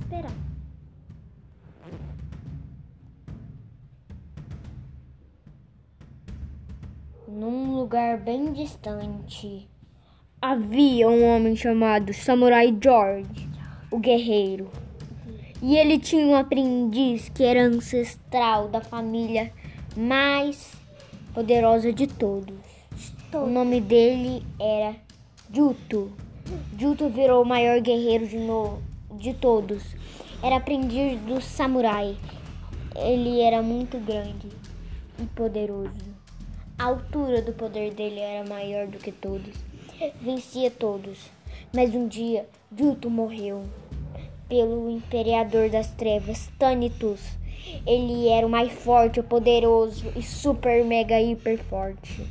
esperar. Num lugar bem distante, havia um homem chamado Samurai George, o guerreiro. E ele tinha um aprendiz que era ancestral da família mais poderosa de todos. O nome dele era Juto. Juto virou o maior guerreiro de, no, de todos. Era aprendiz do samurai. Ele era muito grande e poderoso. A altura do poder dele era maior do que todos. Vencia todos. Mas um dia, Juto morreu pelo Imperador das Trevas, Tanitus. Ele era o mais forte, o poderoso e super mega hiper forte.